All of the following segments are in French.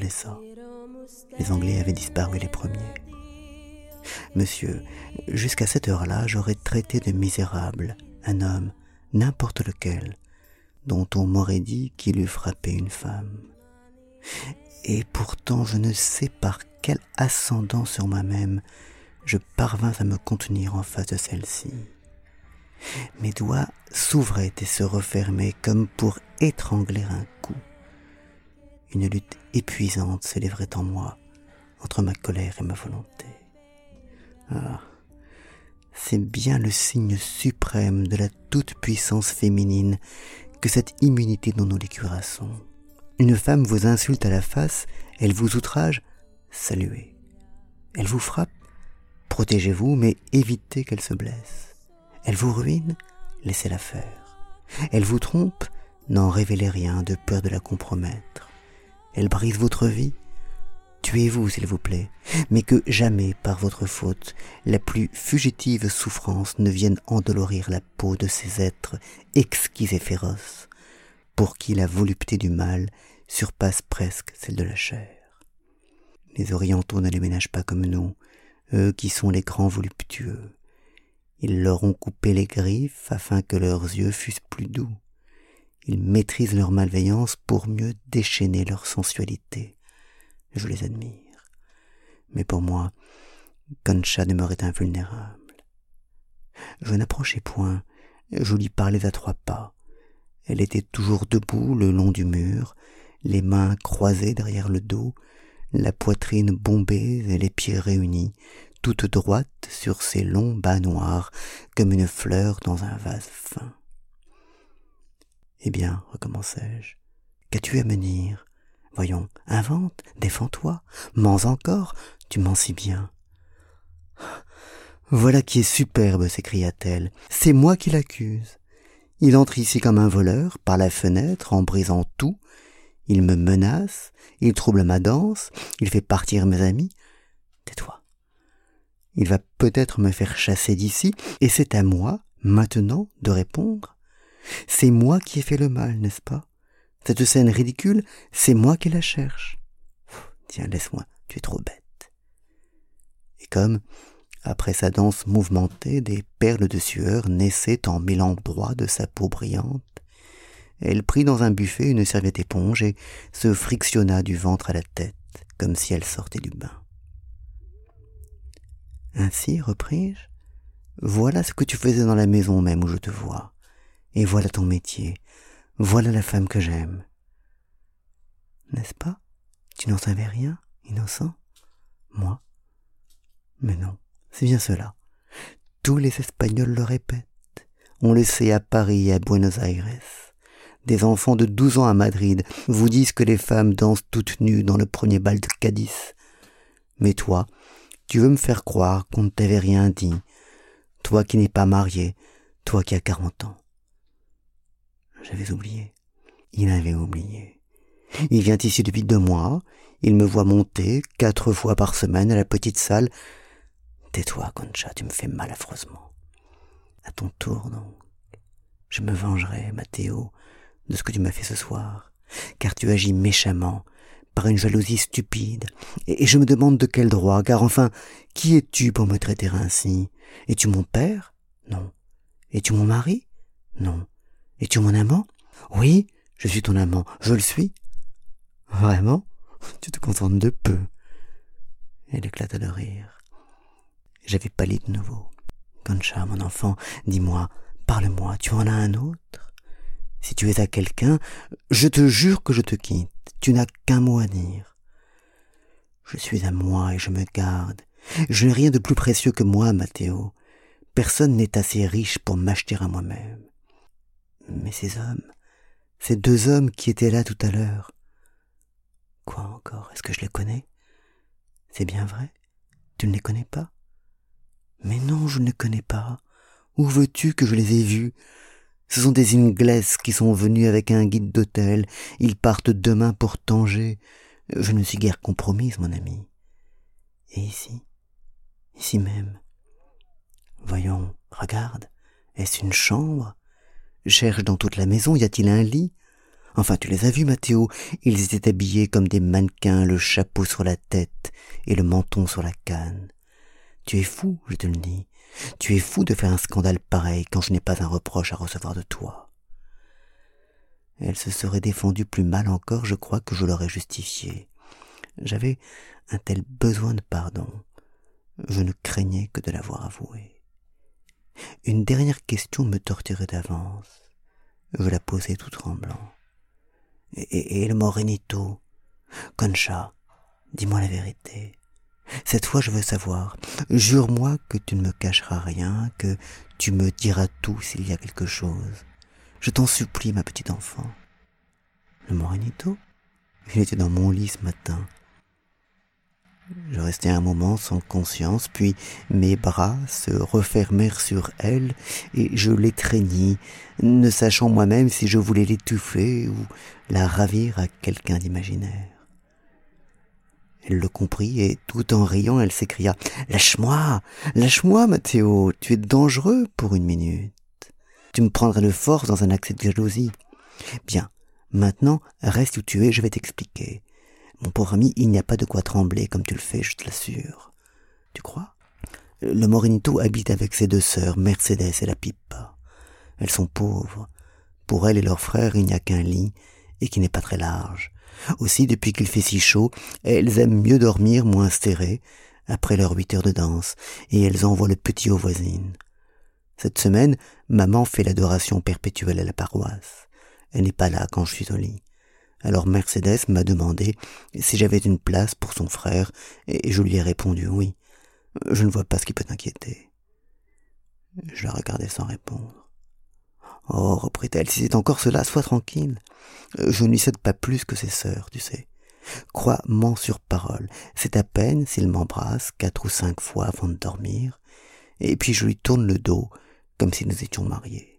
nous. Les Anglais avaient disparu les premiers. Monsieur, jusqu'à cette heure-là, j'aurais traité de misérable un homme, n'importe lequel, dont on m'aurait dit qu'il eût frappé une femme. Et pourtant je ne sais par quel ascendant sur moi-même je parvins à me contenir en face de celle-ci. Mes doigts s'ouvraient et se refermaient comme pour étrangler un coup. Une lutte épuisante s'élèverait en moi entre ma colère et ma volonté. Ah, c'est bien le signe suprême de la toute-puissance féminine que cette immunité dont nous les cuirassons. Une femme vous insulte à la face, elle vous outrage, saluez. Elle vous frappe, protégez-vous, mais évitez qu'elle se blesse. Elle vous ruine, laissez-la faire. Elle vous trompe, n'en révélez rien de peur de la compromettre. Elle brise votre vie, tuez-vous s'il vous plaît, mais que jamais par votre faute la plus fugitive souffrance ne vienne endolorir la peau de ces êtres exquis et féroces, pour qui la volupté du mal surpasse presque celle de la chair. Les orientaux ne les ménagent pas comme nous, eux qui sont les grands voluptueux. Ils leur ont coupé les griffes afin que leurs yeux fussent plus doux. Ils maîtrisent leur malveillance pour mieux déchaîner leur sensualité. Je les admire. Mais pour moi, Concha demeurait invulnérable. Je n'approchai point, je lui parlais à trois pas. Elle était toujours debout le long du mur, les mains croisées derrière le dos, la poitrine bombée et les pieds réunis, toute droite sur ses longs bas noirs, comme une fleur dans un vase fin. Eh bien, recommençai-je, qu'as-tu à me dire? Voyons, invente, défends-toi, mens encore, tu mens si bien. Voilà qui est superbe, s'écria-t-elle. C'est moi qui l'accuse. Il entre ici comme un voleur, par la fenêtre, en brisant tout. Il me menace, il trouble ma danse, il fait partir mes amis. Tais-toi. Il va peut-être me faire chasser d'ici, et c'est à moi, maintenant, de répondre. C'est moi qui ai fait le mal, n'est-ce pas? Cette scène ridicule, c'est moi qui la cherche. Tiens, laisse-moi, tu es trop bête. Et comme, après sa danse mouvementée, des perles de sueur naissaient en mille endroits de sa peau brillante. Elle prit dans un buffet une serviette éponge et se frictionna du ventre à la tête, comme si elle sortait du bain. Ainsi, repris-je, voilà ce que tu faisais dans la maison même où je te vois, et voilà ton métier, voilà la femme que j'aime. N'est-ce pas? Tu n'en savais rien, innocent? Moi? Mais non. C'est bien cela. Tous les Espagnols le répètent. On le sait à Paris et à Buenos Aires. Des enfants de douze ans à Madrid vous disent que les femmes dansent toutes nues dans le premier bal de Cadiz. Mais toi, tu veux me faire croire qu'on ne t'avait rien dit. Toi qui n'es pas marié, toi qui as quarante ans. J'avais oublié. Il avait oublié. Il vient ici depuis deux mois. Il me voit monter quatre fois par semaine à la petite salle Tais-toi, Concha, tu me fais mal affreusement. À ton tour, donc. Je me vengerai, Mathéo, de ce que tu m'as fait ce soir, car tu agis méchamment, par une jalousie stupide, et, je me demande de quel droit, car enfin, qui es-tu pour me traiter ainsi? Es-tu mon père? Non. Es-tu mon mari? Non. Es-tu mon amant? Oui, je suis ton amant, je le suis. Vraiment? Tu te contentes de peu? Elle éclata de rire. J'avais pâli de nouveau. Concha, mon enfant, dis-moi, parle-moi, tu en as un autre? Si tu es à quelqu'un, je te jure que je te quitte. Tu n'as qu'un mot à dire. Je suis à moi et je me garde. Je n'ai rien de plus précieux que moi, Mathéo. Personne n'est assez riche pour m'acheter à moi-même. Mais ces hommes, ces deux hommes qui étaient là tout à l'heure. Quoi encore? Est-ce que je les connais? C'est bien vrai? Tu ne les connais pas? Mais non, je ne les connais pas. Où veux-tu que je les ai vus? Ce sont des Inglaises qui sont venus avec un guide d'hôtel. Ils partent demain pour Tanger. Je ne suis guère compromise, mon ami. Et ici? Ici même Voyons, regarde. Est-ce une chambre? Cherche dans toute la maison, y a-t-il un lit? Enfin, tu les as vus, Mathéo. Ils étaient habillés comme des mannequins, le chapeau sur la tête et le menton sur la canne. Tu es fou, je te le dis. Tu es fou de faire un scandale pareil quand je n'ai pas un reproche à recevoir de toi. Elle se serait défendue plus mal encore, je crois que je l'aurais justifié. J'avais un tel besoin de pardon. Je ne craignais que de l'avoir avoué. Une dernière question me torturait d'avance. Je la posai tout tremblant. Et, et, le Morenito? Concha, dis-moi la vérité. Cette fois je veux savoir. Jure-moi que tu ne me cacheras rien, que tu me diras tout s'il y a quelque chose. Je t'en supplie, ma petite enfant. Le Morenito? Il était dans mon lit ce matin. Je restai un moment sans conscience, puis mes bras se refermèrent sur elle et je l'étreignis, ne sachant moi-même si je voulais l'étouffer ou la ravir à quelqu'un d'imaginaire. Elle le comprit et tout en riant, elle s'écria Lâche-moi, lâche-moi, Mathéo, tu es dangereux pour une minute. Tu me prendrais de force dans un accès de jalousie. Bien, maintenant, reste où tu es, je vais t'expliquer. Mon pauvre ami, il n'y a pas de quoi trembler comme tu le fais, je te l'assure. Tu crois? Le Morinito habite avec ses deux sœurs, Mercedes et la Pipa. Elles sont pauvres. Pour elles et leurs frères, il n'y a qu'un lit, et qui n'est pas très large. Aussi, depuis qu'il fait si chaud, elles aiment mieux dormir moins serrées, après leurs huit heures de danse, et elles envoient le petit aux voisines. Cette semaine, maman fait l'adoration perpétuelle à la paroisse. Elle n'est pas là quand je suis au lit. Alors Mercedes m'a demandé si j'avais une place pour son frère, et je lui ai répondu oui. Je ne vois pas ce qui peut t'inquiéter. Je la regardais sans répondre. Oh, reprit-elle, si c'est encore cela, sois tranquille. Je ne lui cède pas plus que ses sœurs, tu sais. Crois-m'en sur parole. C'est à peine s'il m'embrasse quatre ou cinq fois avant de dormir, et puis je lui tourne le dos comme si nous étions mariés.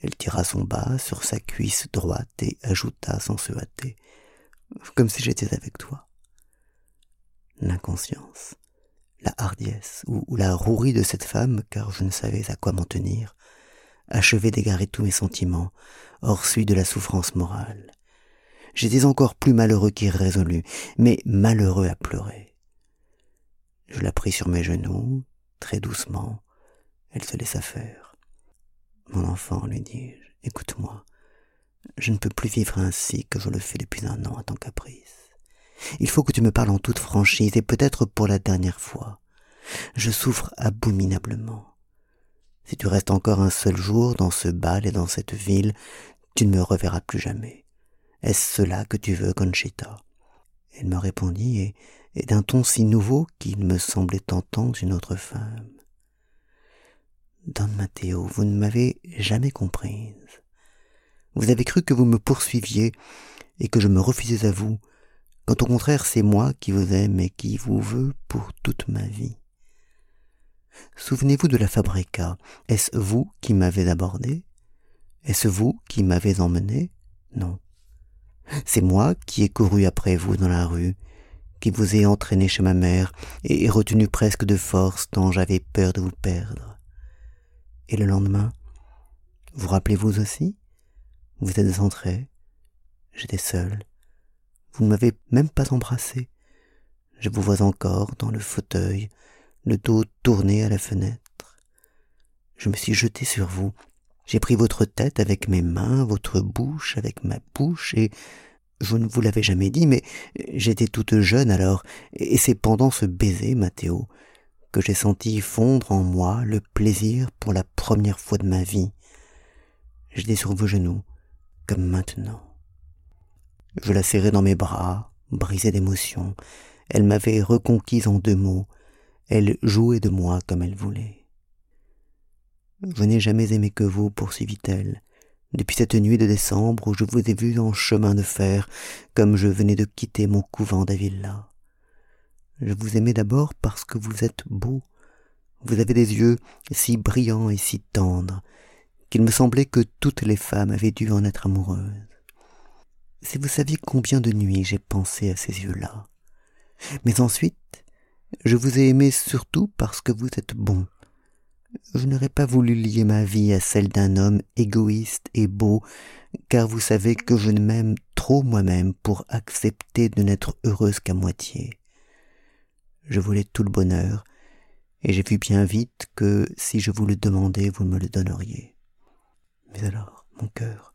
Elle tira son bas sur sa cuisse droite et ajouta sans se hâter, comme si j'étais avec toi. L'inconscience, la hardiesse ou, la rouerie de cette femme, car je ne savais à quoi m'en tenir, achevait d'égarer tous mes sentiments, hors celui de la souffrance morale. J'étais encore plus malheureux qu'irrésolu, mais malheureux à pleurer. Je la pris sur mes genoux, très doucement. Elle se laissa faire. Mon enfant, lui dis-je, écoute-moi. Je ne peux plus vivre ainsi que je le fais depuis un an à ton caprice. Il faut que tu me parles en toute franchise et peut-être pour la dernière fois. Je souffre abominablement. Si tu restes encore un seul jour dans ce bal et dans cette ville, tu ne me reverras plus jamais. Est-ce cela que tu veux, Conchita? Elle me répondit, et, d'un ton si nouveau qu'il me semblait entendre une autre femme. Don Matteo, vous ne m'avez jamais comprise. Vous avez cru que vous me poursuiviez et que je me refusais à vous, quand au contraire c'est moi qui vous aime et qui vous veux pour toute ma vie. Souvenez-vous de la fabrica. Est-ce vous qui m'avez abordé? Est-ce vous qui m'avez emmené? Non. C'est moi qui ai couru après vous dans la rue, qui vous ai entraîné chez ma mère et retenu presque de force tant j'avais peur de vous perdre. Et le lendemain, vous rappelez-vous aussi? Vous êtes entré, j'étais seul, vous ne m'avez même pas embrassé. Je vous vois encore dans le fauteuil, le dos tourné à la fenêtre. Je me suis jeté sur vous. J'ai pris votre tête avec mes mains, votre bouche avec ma bouche, et je ne vous l'avais jamais dit, mais j'étais toute jeune alors, et c'est pendant ce baiser, Mathéo, que j'ai senti fondre en moi le plaisir pour la première fois de ma vie. J'étais sur vos genoux, comme maintenant. Je la serrais dans mes bras, brisée d'émotion. Elle m'avait reconquise en deux mots. Elle jouait de moi comme elle voulait. Je n'ai jamais aimé que vous, poursuivit-elle, depuis cette nuit de décembre où je vous ai vu en chemin de fer, comme je venais de quitter mon couvent d'Avilla. Je vous aimais d'abord parce que vous êtes beau. Vous avez des yeux si brillants et si tendres qu'il me semblait que toutes les femmes avaient dû en être amoureuses. Si vous saviez combien de nuits j'ai pensé à ces yeux-là. Mais ensuite, je vous ai aimé surtout parce que vous êtes bon. je n'aurais pas voulu lier ma vie à celle d'un homme égoïste et beau, car vous savez que je ne m'aime trop moi-même pour accepter de n'être heureuse qu'à moitié. Je voulais tout le bonheur, et j'ai vu bien vite que si je vous le demandais, vous me le donneriez. Mais alors, mon cœur,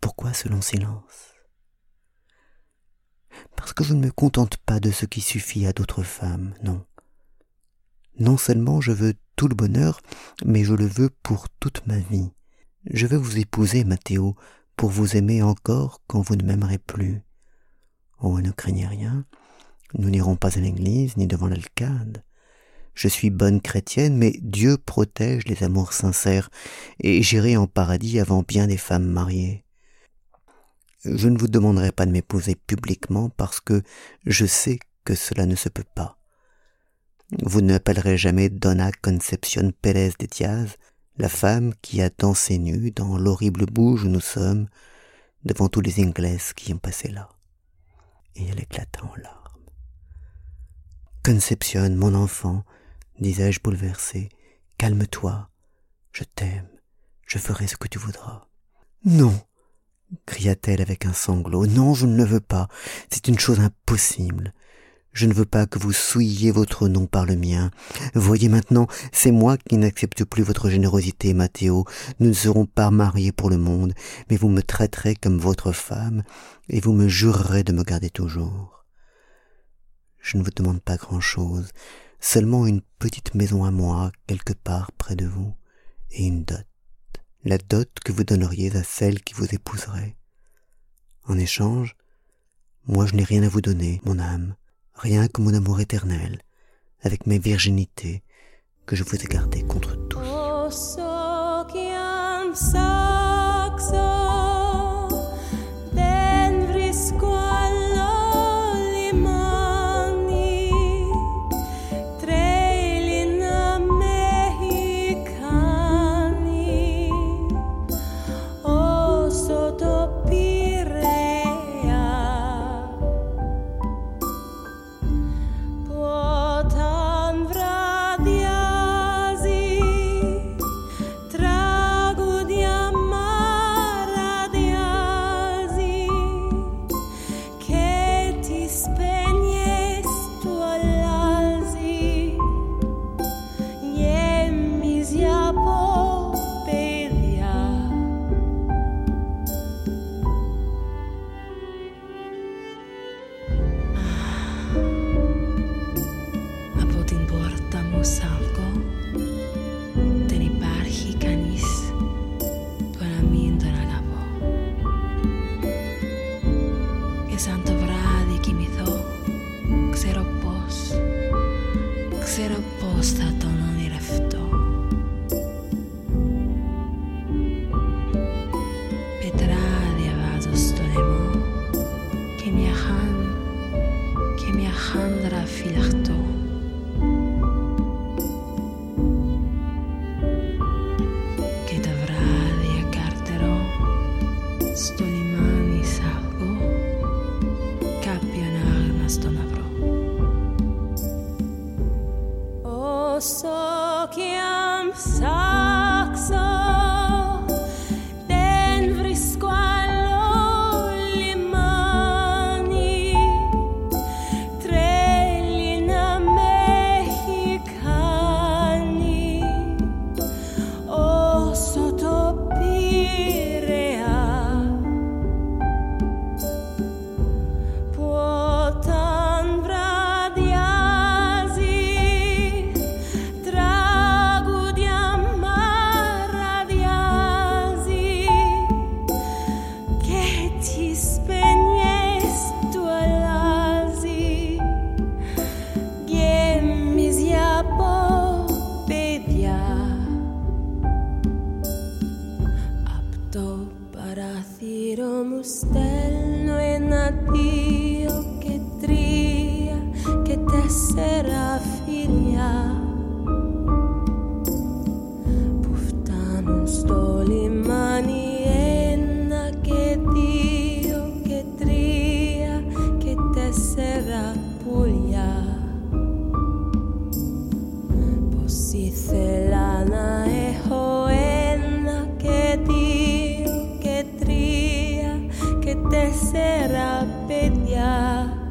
pourquoi ce long silence? Parce que je ne me contente pas de ce qui suffit à d'autres femmes, non. Non seulement je veux tout le bonheur, mais je le veux pour toute ma vie. Je veux vous épouser, Mathéo, pour vous aimer encore quand vous ne m'aimerez plus. Oh, ne craignez rien, nous n'irons pas à l'église ni devant l'alcade. Je suis bonne chrétienne, mais Dieu protège les amours sincères, et j'irai en paradis avant bien des femmes mariées. Je ne vous demanderai pas de m'épouser publiquement parce que je sais que cela ne se peut pas. Vous ne m'appellerez jamais Donna Concepcion Pérez de Diaz, la femme qui a dansé nue dans l'horrible bouge où nous sommes, devant tous les Anglais qui ont passé là. Et elle éclata en larmes. Concepcion, mon enfant, disais-je bouleversé, calme-toi, je t'aime, je ferai ce que tu voudras. Non, cria-t-elle avec un sanglot, non, je ne le veux pas, c'est une chose impossible. Je ne veux pas que vous souilliez votre nom par le mien. Voyez maintenant, c'est moi qui n'accepte plus votre générosité, Mathéo. Nous ne serons pas mariés pour le monde, mais vous me traiterez comme votre femme, et vous me jurerez de me garder toujours. Je ne vous demande pas grand-chose, seulement une petite maison à moi, quelque part près de vous, et une dot. La dot que vous donneriez à celle qui vous épouserait. En échange, moi je n'ai rien à vous donner, mon âme rien que mon amour éternel, avec mes virginités que je vous ai gardées contre tous. σαν το βράδυ κοιμηθώ. Ξέρω πώς, ξέρω πώς θα Gastonowa. terapia